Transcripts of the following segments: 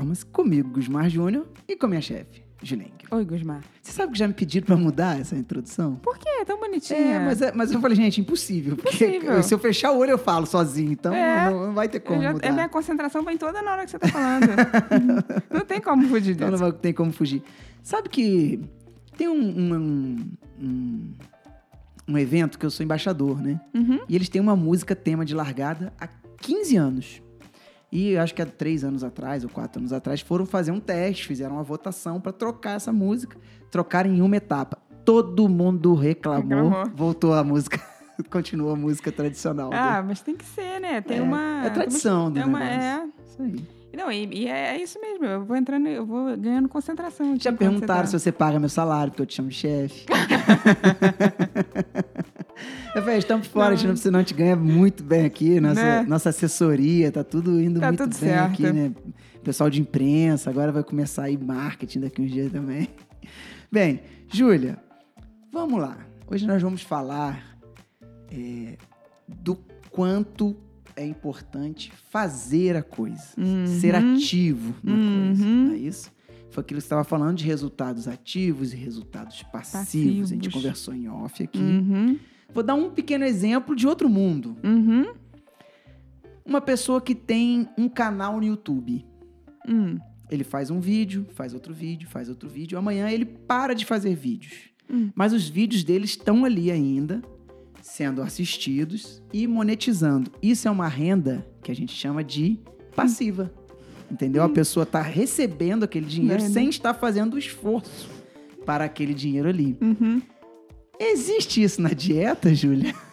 Performance, comigo, Gusmar Júnior, e com a minha chefe, Julengue. Oi, Gusmar. Você sabe que já me pediram pra mudar essa introdução? Por quê? É tão bonitinha. É, mas, é- mas eu falei, gente, impossível. Porque se eu fechar o olho, eu falo sozinho. Então É. não, não vai ter como já- mudar. a minha concentração vem toda na hora que você tá falando. não tem como fugir Então disso. não vai- tem como fugir. Sabe que tem um, um, um, um evento que eu sou embaixador, né? Uhum. E eles têm uma música tema de largada há 15 anos. E acho que há três anos atrás, ou quatro anos atrás, foram fazer um teste, fizeram uma votação para trocar essa música, trocar em uma etapa. Todo mundo reclamou, Reclamou. voltou a música, continuou a música tradicional. Ah, mas tem que ser, né? Tem É, uma. é tradição do é uma, é. Isso aí. Não, e, e é, é isso mesmo. Eu vou entrando, eu vou ganhando concentração. Já perguntaram você se você paga meu salário, porque eu te chamo de chefe. falei, estamos fora, a gente não precisa não, a gente ganha muito bem aqui, nossa, Né? nossa assessoria, tá tudo indo Tá muito tudo bem certo. aqui, né? Pessoal de imprensa, agora vai começar aí marketing daqui uns dias também. Bem, Júlia, vamos lá. Hoje nós vamos falar é, do quanto é importante fazer a coisa, Uhum. ser ativo na coisa, Uhum. não é isso? Foi aquilo que você estava falando de resultados ativos e resultados passivos. A gente Passivos. conversou em off aqui. Uhum, Vou dar um pequeno exemplo de outro mundo. uhum, Uma pessoa que tem um canal no YouTube. hum, Ele faz um vídeo, faz outro vídeo, faz outro vídeo. Amanhã ele para de fazer vídeos. Hum. Mas os vídeos dele estão ali ainda, sendo assistidos e monetizando. Isso é uma renda que a gente chama de passiva. Entendeu? A pessoa está recebendo aquele dinheiro Hum. Né, sem estar fazendo o esforço para aquele dinheiro ali. uhum. Existe isso na dieta, Júlia?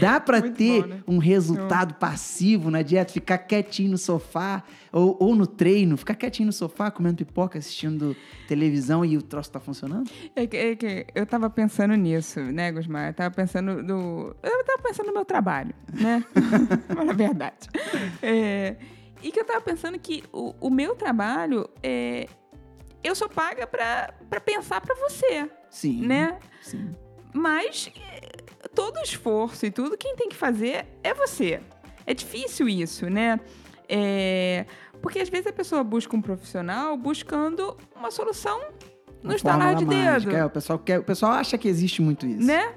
Dá Muito ter bom, né? um resultado passivo na dieta, ficar quietinho no sofá ou, ou no treino, ficar quietinho no sofá, comendo pipoca, assistindo televisão e o troço tá funcionando? É que, é que eu tava pensando nisso, né, Gusmar? Eu tava pensando do. Eu tava pensando no meu trabalho, né? Mas é verdade. É, e que eu tava pensando que o, o meu trabalho é. Eu sou paga pra pensar pra você, Sim. né? Sim. Mas eh, todo esforço e tudo, quem tem que fazer é você. É difícil isso, né? É, porque às vezes a pessoa busca um profissional buscando uma solução no Uma estalar de mágica. dedo, É, o, pessoal quer, o pessoal acha que existe muito isso. né?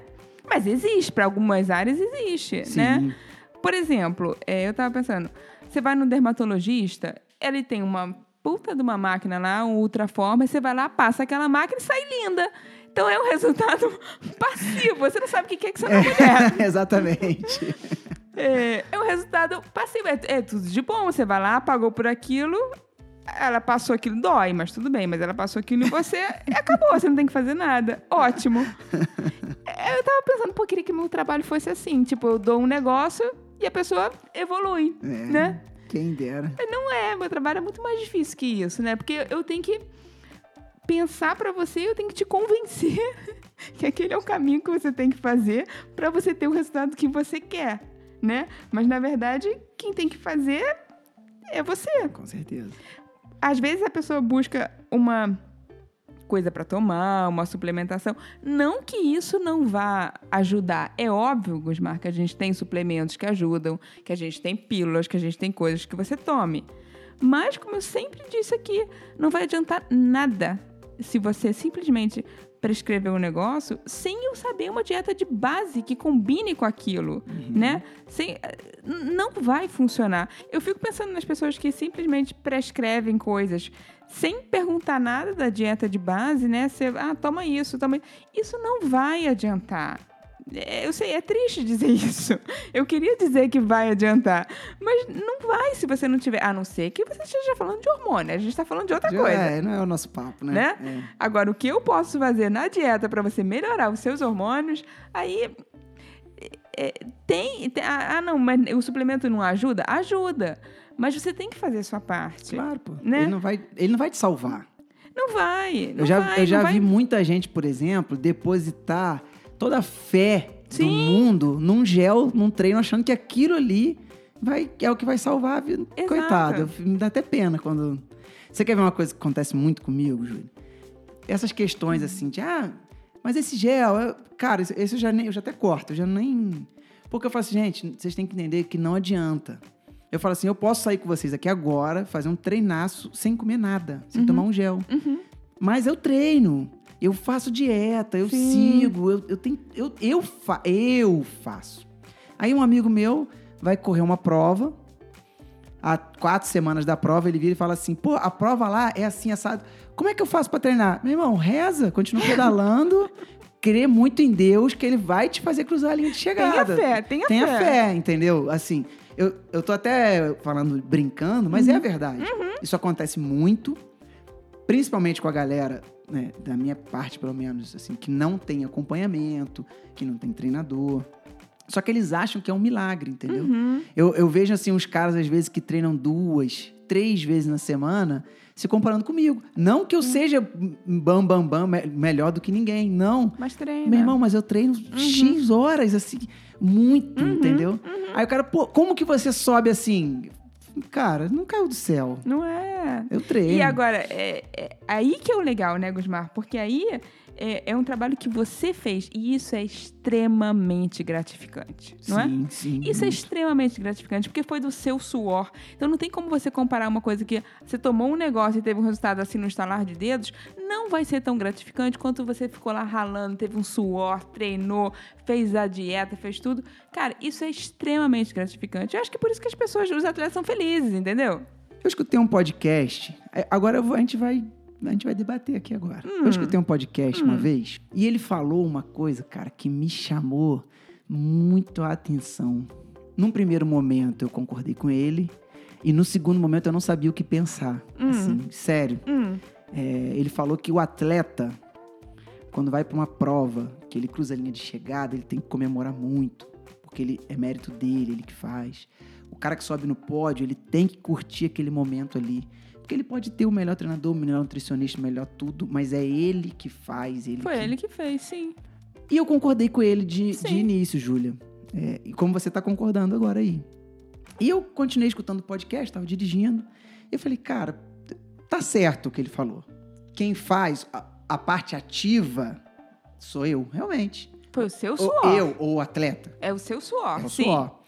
Mas existe, para algumas áreas existe, Sim. né? Por exemplo, é, eu tava pensando, você vai no dermatologista, ele tem uma puta de uma máquina lá, um ultraforma, você vai lá, passa aquela máquina e sai linda. Então é um resultado passivo. Você não sabe o que é que você é uma mulher. Exatamente. É, é um resultado passivo. É, é tudo de bom. Você vai lá, pagou por aquilo, ela passou aquilo, dói, mas tudo bem. Mas ela passou aquilo em você e acabou. Você não tem que fazer nada. Ótimo. Eu tava pensando, pô, queria que meu trabalho fosse assim. Tipo, eu dou um negócio e a pessoa evolui, É, né? Quem dera. Não é, meu trabalho é muito mais difícil que isso, né? Porque eu tenho que pensar pra você, eu tenho que te convencer que aquele é o caminho que você tem que fazer pra você ter o resultado que você quer, né? Mas na verdade, quem tem que fazer é você. Com certeza. Às vezes a pessoa busca uma coisa pra tomar, uma suplementação. Não que isso não vá ajudar. É óbvio, Gusmar, que a gente tem suplementos que ajudam, que a gente tem pílulas, que a gente tem coisas que você tome. Mas, como eu sempre disse aqui, não vai adiantar nada se você simplesmente prescrever um negócio sem eu saber uma dieta de base que combine com aquilo, né? Sem, n- não vai funcionar. Eu fico pensando nas pessoas que simplesmente prescrevem coisas sem perguntar nada da dieta de base, né? Você, ah, toma isso, toma isso. não vai adiantar. É, Eu sei, é triste dizer isso. Eu queria dizer que vai adiantar, mas não vai se você não tiver. A não ser que você esteja falando de hormônio. A gente está falando de outra Já- coisa. É, não é o nosso papo, né? Né? É. Agora, o que eu posso fazer na dieta para você melhorar os seus hormônios, aí é, tem, tem- Ah, ah, não, mas o suplemento não ajuda? Ajuda. Mas você tem que fazer a sua parte. Claro, pô. Né? Ele, não vai, ele não vai te salvar. Não vai. Não eu já, vai, eu já não vai. vi muita gente, por exemplo, depositar toda a fé do Sim. mundo num gel, num treino, achando que aquilo ali vai, é o que vai salvar a vida. Exato. Coitado, me dá até pena quando. Você quer ver uma coisa que acontece muito comigo, Júlio? Essas questões assim de, ah, mas esse gel, eu- cara, esse- eu já, nem, eu já até corto, eu já nem. Porque eu falo assim, gente, vocês têm que entender que não adianta. Eu falo assim, eu posso sair com vocês aqui agora, fazer um treinaço sem comer nada, sem tomar um gel. Uhum. Mas eu treino, eu faço dieta, eu Sim. sigo, eu, eu tenho. Eu, eu, fa eu faço. Aí um amigo meu vai correr uma prova. Há quatro semanas da prova, ele vira e fala assim: pô, a prova lá é assim, assado. Como é que eu faço pra treinar? Meu irmão, reza, continua pedalando, crê muito em Deus que ele vai te fazer cruzar a linha de Tenha chegada. fé, tenha, Tenha fé. fé, entendeu? Assim, eu, eu tô até falando, brincando, mas é Uhum. a verdade. Isso acontece muito, principalmente com a galera, né, da minha parte, pelo menos, assim, que não tem acompanhamento, que não tem treinador. Só que eles acham que é um milagre, entendeu? Uhum. Eu, eu vejo, assim, uns caras, às vezes, que treinam duas, três vezes na semana, se comparando comigo. Não que eu seja bam, bam, bam, me- melhor do que ninguém, não. Mas treina. Meu irmão, mas eu treino X horas, assim, muito, Uhum, entendeu? Aí o cara, pô, como que você sobe assim? Cara, não caiu do céu. Não é? Eu treino. E agora, é, é aí que é o legal, né, Gusmar? Porque aí é, é um trabalho que você fez e isso é extremamente gratificante, não é? sim, sim. Isso é extremamente gratificante, porque foi do seu suor. Então não tem como você comparar uma coisa que você tomou um negócio e teve um resultado assim no estalar de dedos, não vai ser tão gratificante quanto você ficou lá ralando, teve um suor, treinou, fez a dieta, fez tudo. Cara, isso é extremamente gratificante. Eu acho que por isso que as pessoas, os atletas são felizes, entendeu? Eu escutei um podcast. é, Agora a gente vai. A gente vai debater aqui agora. Hum. Eu escutei um podcast uma vez e ele falou uma coisa, cara, que me chamou muito a atenção. Num primeiro momento eu concordei com ele e no segundo momento eu não sabia o que pensar. Assim, sério. Hum, É, ele falou que o atleta, quando vai para uma prova, que ele cruza a linha de chegada, ele tem que comemorar muito, porque ele é mérito dele, ele que faz. O cara que sobe no pódio, ele tem que curtir aquele momento ali. Porque ele pode ter o melhor treinador, o melhor nutricionista, o melhor tudo, mas é ele que faz. Ele foi que... ele que fez, sim. E eu concordei com ele de, de início, Júlia. É, e como você tá concordando agora aí. E eu continuei escutando o podcast, tava dirigindo. E eu falei, cara, tá certo o que ele falou. Quem faz a, a parte ativa sou eu, realmente. Foi o seu Ou suor. eu, ou o atleta. É o seu suor, É o sim. suor.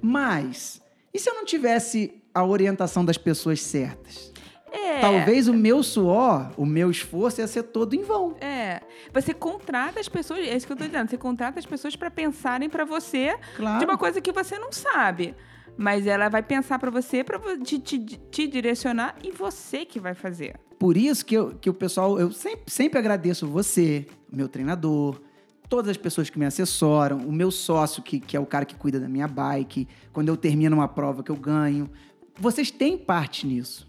Mas, e se eu não tivesse a orientação das pessoas certas? É. Talvez o meu suor, o meu esforço ia ser todo em vão. É. Você contrata as pessoas, é isso que eu tô dizendo, você contrata as pessoas pra pensarem pra você Claro. de uma coisa que você não sabe. Mas ela vai pensar pra você, vo- te, te, te direcionar e você que vai fazer. Por isso que, eu, que o pessoal, eu sempre, sempre agradeço você, meu treinador, todas as pessoas que me assessoram, o meu sócio, que, que é o cara que cuida da minha bike, quando eu termino uma prova que eu ganho. Vocês têm parte nisso.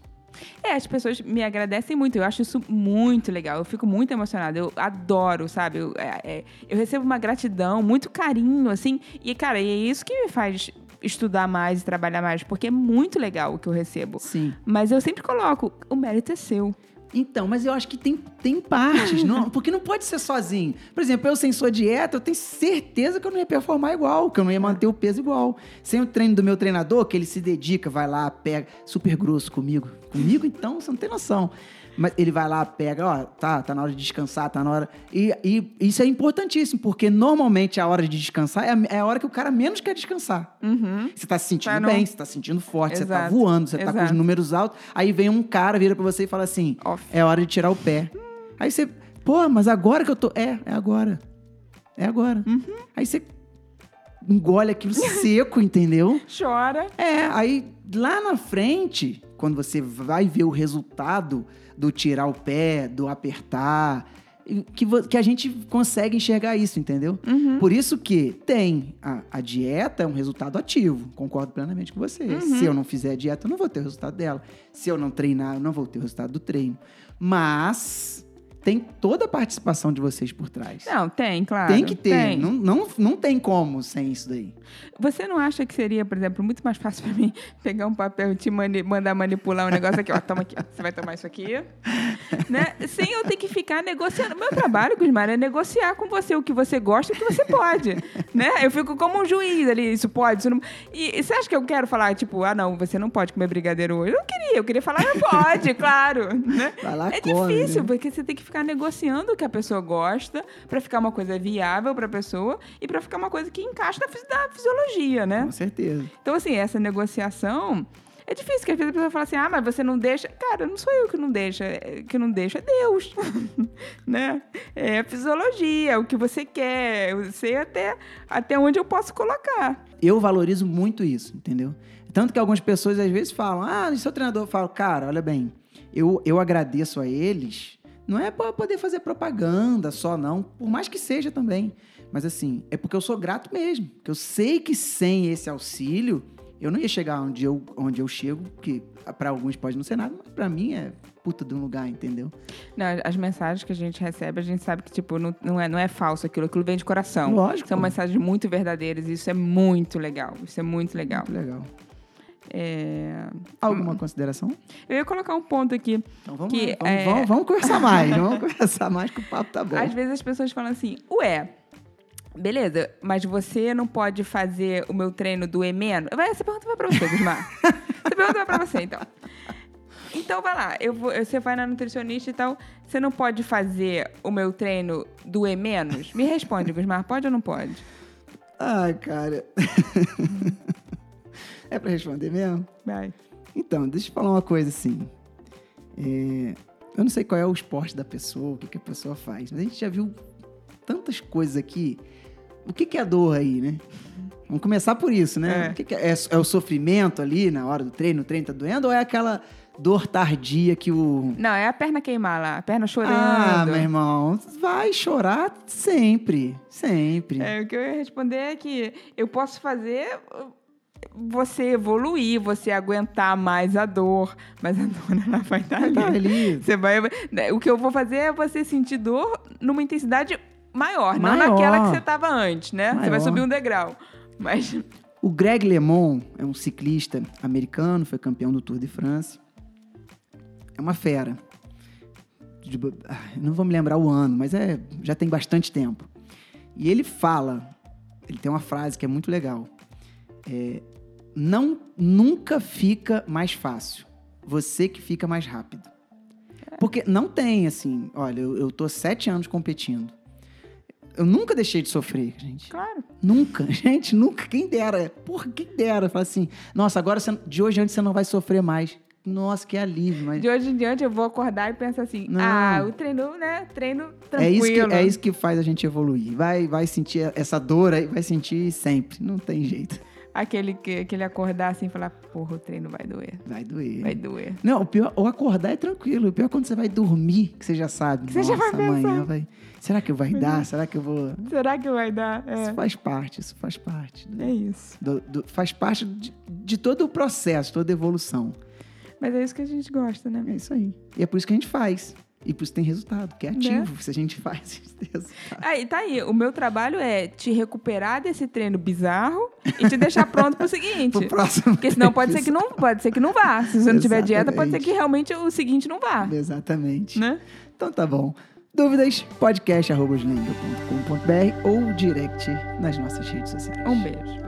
É, as pessoas me agradecem muito. Eu acho isso muito legal. Eu fico muito emocionada. Eu adoro, sabe? Eu, é- é- eu recebo uma gratidão, muito carinho, assim. E, cara, é isso que me faz estudar mais e trabalhar mais, porque é muito legal o que eu recebo. Sim. Mas eu sempre coloco, o mérito é seu. Então, mas eu acho que tem, tem partes, não, porque não pode ser sozinho. Por exemplo, eu sem sua dieta, eu tenho certeza que eu não ia performar igual, que eu não ia manter o peso igual. Sem o treino do meu treinador, que ele se dedica, vai lá, pega, super grosso comigo. Comigo, então, você não tem noção. Mas ele vai lá, pega, ó, tá, tá na hora de descansar, tá na hora. E, e isso é importantíssimo, porque normalmente a hora de descansar é a, é a hora que o cara menos quer descansar. Uhum. Você tá se sentindo bem, você tá se sentindo forte, você tá Exato, voando, você tá com os exato. números altos. Aí vem um cara, vira pra você e fala assim: Off. é hora de tirar o pé. Aí você, pô, mas agora que eu tô. É, é agora. É agora. Uhum. Aí você engole aquilo seco, entendeu? Chora. É, aí lá na frente, quando você vai ver o resultado do tirar o pé, do apertar, que, que a gente consegue enxergar isso, entendeu? Uhum. Por isso que tem a, a dieta é um resultado ativo, concordo plenamente com você. Uhum. Se eu não fizer a dieta, eu não vou ter o resultado dela. Se eu não treinar, eu não vou ter o resultado do treino. Mas tem toda a participação de vocês por trás. Não, tem, claro. tem que ter. tem. Não, não, não tem como sem isso daí. Você não acha que seria, por exemplo, muito mais fácil pra mim pegar um papel e te mani- mandar manipular um negócio aqui? Ó, toma aqui. ó. Você vai tomar isso aqui. né? Sem eu ter que ficar negociando. Meu trabalho, Gusmar, é negociar com você o que você gosta e o que você pode. Né? Eu fico como um juiz ali, isso pode, isso não... E, e você acha que eu quero falar, tipo, ah, não, você não pode comer brigadeiro hoje? Eu não queria, eu queria falar, não pode, claro, né? Vai lá, é come, difícil, né? porque você tem que ficar negociando o que a pessoa gosta pra ficar uma coisa viável pra pessoa e pra ficar uma coisa que encaixa na, fisi- na fisiologia, né? Com certeza. Então, assim, essa negociação é difícil, porque às vezes a pessoa fala assim, ah, mas você não deixa. Cara, não sou eu que não deixa, é- que não deixa, é Deus. né? É a fisiologia, é o que você quer, eu sei até, até onde eu posso colocar. Eu valorizo muito isso, entendeu? Tanto que algumas pessoas às vezes falam, ah, e seu treinador? Eu falo, cara, olha bem, eu, eu agradeço a eles, não é para poder fazer propaganda só, não, por mais que seja também. Mas assim, é porque eu sou grato mesmo. Porque eu sei que sem esse auxílio, eu não ia chegar onde eu, onde eu chego, que para alguns pode não ser nada, mas para mim é puta de um lugar, entendeu? Não, as mensagens que a gente recebe, a gente sabe que, tipo, não, não, é, não é falso aquilo, aquilo vem de coração. Lógico. São mensagens muito verdadeiras, e isso é muito legal. Isso é muito legal. Muito legal. É, Alguma consideração? Eu ia colocar um ponto aqui. Então vamos Que, lá, vamos, é- vamos, vamos conversar mais, vamos conversar mais que o papo tá bom. Às vezes as pessoas falam assim, ué, beleza, mas você não pode fazer o meu treino doer menos? Vai, Essa pergunta vai pra você, Gusmar. Essa pergunta vai pra você, então. Então vai lá, eu vou, você vai na nutricionista e tal, você não pode fazer o meu treino doer menos? Me responde, Gusmar, pode ou não pode? Ai, cara. é pra responder mesmo? Vai. Então, deixa eu falar uma coisa assim. É, eu não sei qual é o esporte da pessoa, o que, que a pessoa faz, mas a gente já viu tantas coisas aqui. O que, que é dor aí, né? Vamos começar por isso, né? É. O que que é? É, é o sofrimento ali na hora do treino, o treino tá doendo, ou é aquela dor tardia que o. Não, é a perna queimar lá, a perna chorando. Ah, meu irmão, vai chorar sempre. Sempre. É, o que eu ia responder é que eu posso fazer você evoluir, você aguentar mais a dor, mas a dor ela vai estar ali. Tá ali. Você vai, né, o que eu vou fazer é você sentir dor numa intensidade maior, não Maior. naquela que você estava antes, né? Você vai Maior. subir um degrau. Mas O Greg LeMond é um ciclista americano, foi campeão do Tour de France. É uma fera. Ah, não vou me lembrar o ano, mas é já tem bastante tempo. E ele fala, ele tem uma frase que é muito legal. É, não nunca fica mais fácil. Você que fica mais rápido. Porque não tem assim, olha, eu, eu tô sete anos competindo. Eu nunca deixei de sofrer, gente. claro, Nunca, gente, nunca. Quem dera. Porra, quem dera. Fala assim, nossa, agora você- de hoje em diante você não vai sofrer mais. Nossa, que alívio, mas. de hoje em diante eu vou acordar e pensar assim: Não. ah, o treino, né? Treino É tranquilo. isso, que, é isso que faz a gente evoluir. Vai, vai sentir essa dor aí, vai sentir sempre. Não tem jeito. Aquele que aquele acordar assim e falar: porra, o treino vai doer. Vai doer. Vai doer. Não, o pior, o acordar é tranquilo. O pior é quando você vai dormir, que você já sabe. você já nossa, vai pensar. amanhã vai. Será que vai dar? Será que eu vou. Será que vai dar? É, Isso faz parte, isso faz parte. é isso. Do- do- faz parte de, de todo o processo, toda a evolução. Mas é isso que a gente gosta, né? É isso aí. E é por isso que a gente faz. E por isso tem resultado, que é Né? ativo. Se a gente faz, a gente tem. Aí, tá aí. O meu trabalho é te recuperar desse treino bizarro e te deixar pronto pro seguinte. Pro próximo. Porque senão pode ser que não, pode ser que não vá. Se você não tiver dieta, pode ser Exatamente. que realmente o seguinte não vá, Exatamente. né? Então tá bom. Dúvidas? podcast.com.br ou direct nas nossas redes sociais. Um beijo.